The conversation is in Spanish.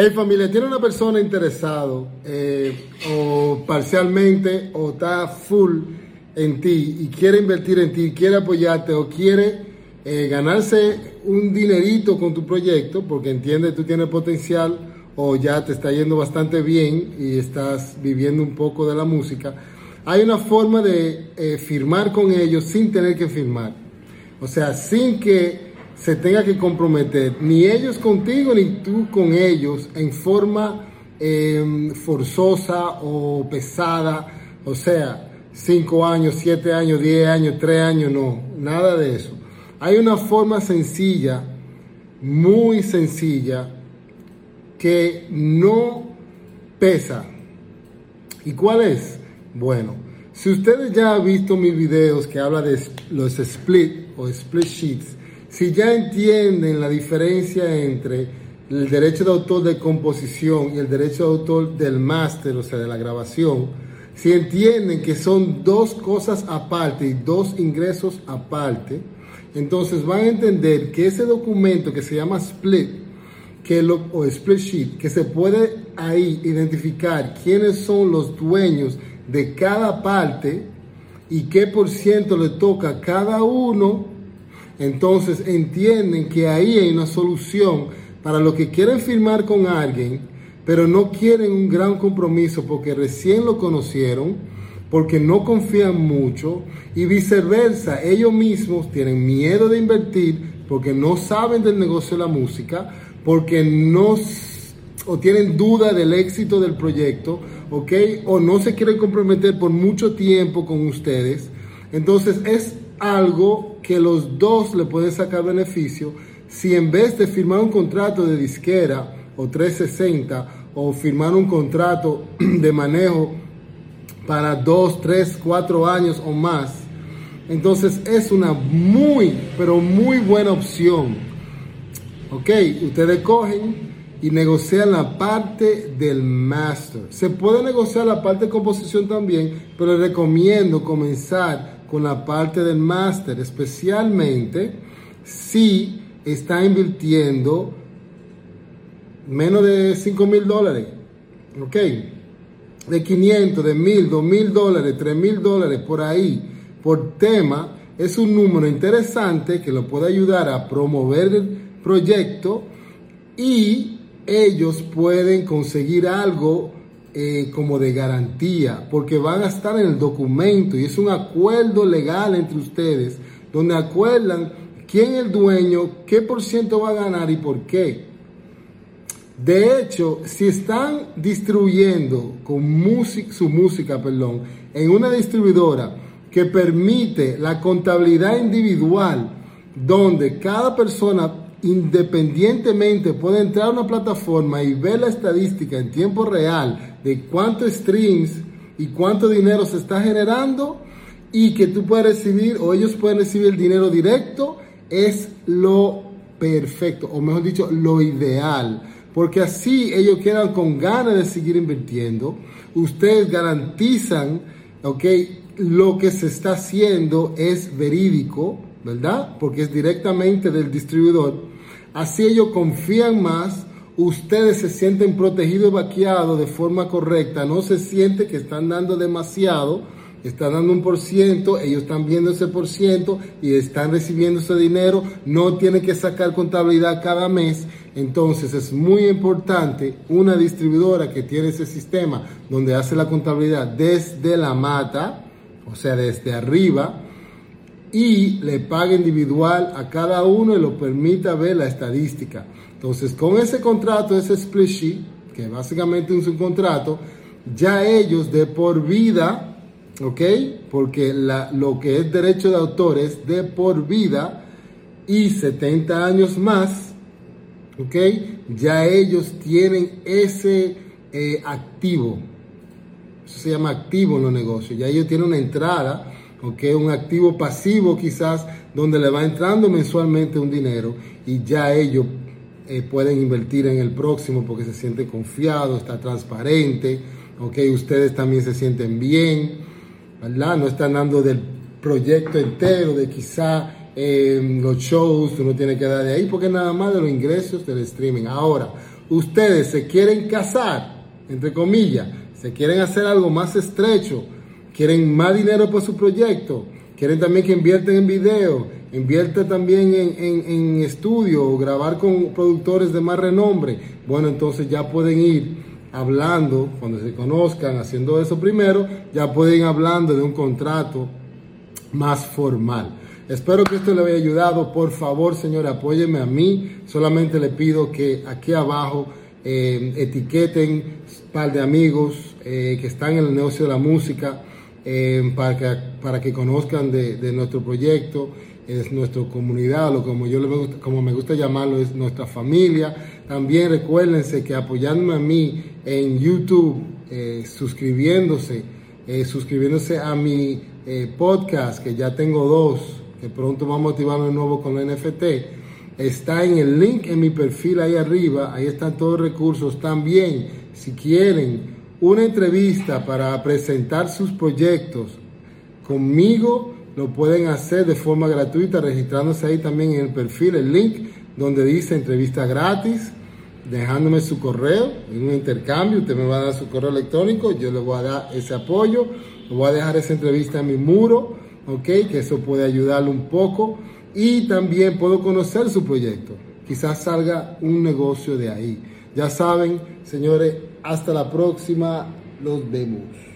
Hey familia, tiene una persona interesado eh, o parcialmente o está full en ti y quiere invertir en ti, quiere apoyarte o quiere eh, ganarse un dinerito con tu proyecto porque entiende tú tienes potencial o ya te está yendo bastante bien y estás viviendo un poco de la música, hay una forma de eh, firmar con ellos sin tener que firmar. O sea, sin que se tenga que comprometer, ni ellos contigo, ni tú con ellos, en forma em, forzosa o pesada, o sea, cinco años, siete años, diez años, tres años, no, nada de eso. Hay una forma sencilla, muy sencilla, que no pesa. ¿Y cuál es? Bueno, si ustedes ya han visto mis videos que habla de los split o split sheets, si ya entienden la diferencia entre el derecho de autor de composición y el derecho de autor del máster, o sea, de la grabación, si entienden que son dos cosas aparte y dos ingresos aparte, entonces van a entender que ese documento que se llama split, que lo, o split sheet, que se puede ahí identificar quiénes son los dueños de cada parte y qué por ciento le toca a cada uno, entonces entienden que ahí hay una solución para los que quieren firmar con alguien, pero no quieren un gran compromiso porque recién lo conocieron, porque no confían mucho y viceversa, ellos mismos tienen miedo de invertir porque no saben del negocio de la música, porque no o tienen duda del éxito del proyecto, ¿ok? O no se quieren comprometer por mucho tiempo con ustedes. Entonces es algo que los dos le pueden sacar beneficio si en vez de firmar un contrato de disquera o 360 o firmar un contrato de manejo para 2, 3, 4 años o más, entonces es una muy, pero muy buena opción. Ok, ustedes cogen y negocian la parte del master. Se puede negociar la parte de composición también, pero les recomiendo comenzar con la parte del máster, especialmente si está invirtiendo menos de 5 mil dólares, ¿ok? De 500, de 1000, 2000 dólares, 3000 dólares por ahí, por tema, es un número interesante que lo puede ayudar a promover el proyecto y ellos pueden conseguir algo eh, como de garantía, porque van a estar en el documento y es un acuerdo legal entre ustedes, donde acuerdan quién es el dueño, qué por ciento va a ganar y por qué. De hecho, si están distribuyendo con su música perdón, en una distribuidora que permite la contabilidad individual, donde cada persona independientemente puede entrar a una plataforma y ver la estadística en tiempo real de cuántos streams y cuánto dinero se está generando y que tú puedes recibir o ellos pueden recibir el dinero directo, es lo perfecto, o mejor dicho, lo ideal. Porque así ellos quedan con ganas de seguir invirtiendo. Ustedes garantizan, ok, lo que se está haciendo es verídico, ¿verdad? Porque es directamente del distribuidor. Así ellos confían más, ustedes se sienten protegidos y vaqueados de forma correcta, no se siente que están dando demasiado, están dando un por ciento, ellos están viendo ese por ciento y están recibiendo ese dinero, no tienen que sacar contabilidad cada mes. Entonces es muy importante una distribuidora que tiene ese sistema donde hace la contabilidad desde la mata, o sea, desde arriba, y le paga individual a cada uno y lo permita ver la estadística. Entonces, con ese contrato, ese split sheet, que básicamente es un contrato, ya ellos de por vida, ¿ok? Porque lo que es derecho de autor es de por vida y 70 años más, ¿ok? Ya ellos tienen ese eh, activo. Eso se llama activo en los negocios. Ya ellos tienen una entrada ¿ok? Un activo pasivo quizás donde le va entrando mensualmente un dinero y ya ellos eh, pueden invertir en el próximo porque se siente confiado, está transparente, ¿ok? Ustedes también se sienten bien, ¿verdad? No están dando del proyecto entero, de quizá eh, los shows, uno tiene que dar de ahí porque nada más de los ingresos del streaming. Ahora, ustedes se quieren casar, entre comillas, se quieren hacer algo más estrecho, quieren más dinero para su proyecto, quieren también que invierten en video, invierten también en, en, en estudio o grabar con productores de más renombre, bueno, entonces ya pueden ir hablando, cuando se conozcan, haciendo eso primero, ya pueden ir hablando de un contrato más formal. Espero que esto le haya ayudado. Por favor, señor, apóyeme a mí. Solamente le pido que aquí abajo eh, etiqueten un par de amigos eh, que están en el negocio de la música eh, para, que, para que conozcan de, nuestro proyecto, es nuestra comunidad, o como yo como me gusta llamarlo, es nuestra familia. También recuérdense que apoyándome a mí en YouTube, suscribiéndose, suscribiéndose a mi podcast, que ya tengo dos, que pronto vamos a motivar de nuevo con el NFT, está en el link en mi perfil ahí arriba, ahí están todos los recursos. También, si quieren una entrevista para presentar sus proyectos conmigo, lo pueden hacer de forma gratuita registrándose ahí también en el perfil, el link donde dice entrevista gratis, dejándome su correo en un intercambio, usted me va a dar su correo electrónico, yo le voy a dar ese apoyo, le voy a dejar esa entrevista en mi muro ¿ok? Que eso puede ayudarle un poco y también puedo conocer su proyecto. Quizás salga un negocio de ahí. Ya saben, señores, hasta la próxima. Los vemos.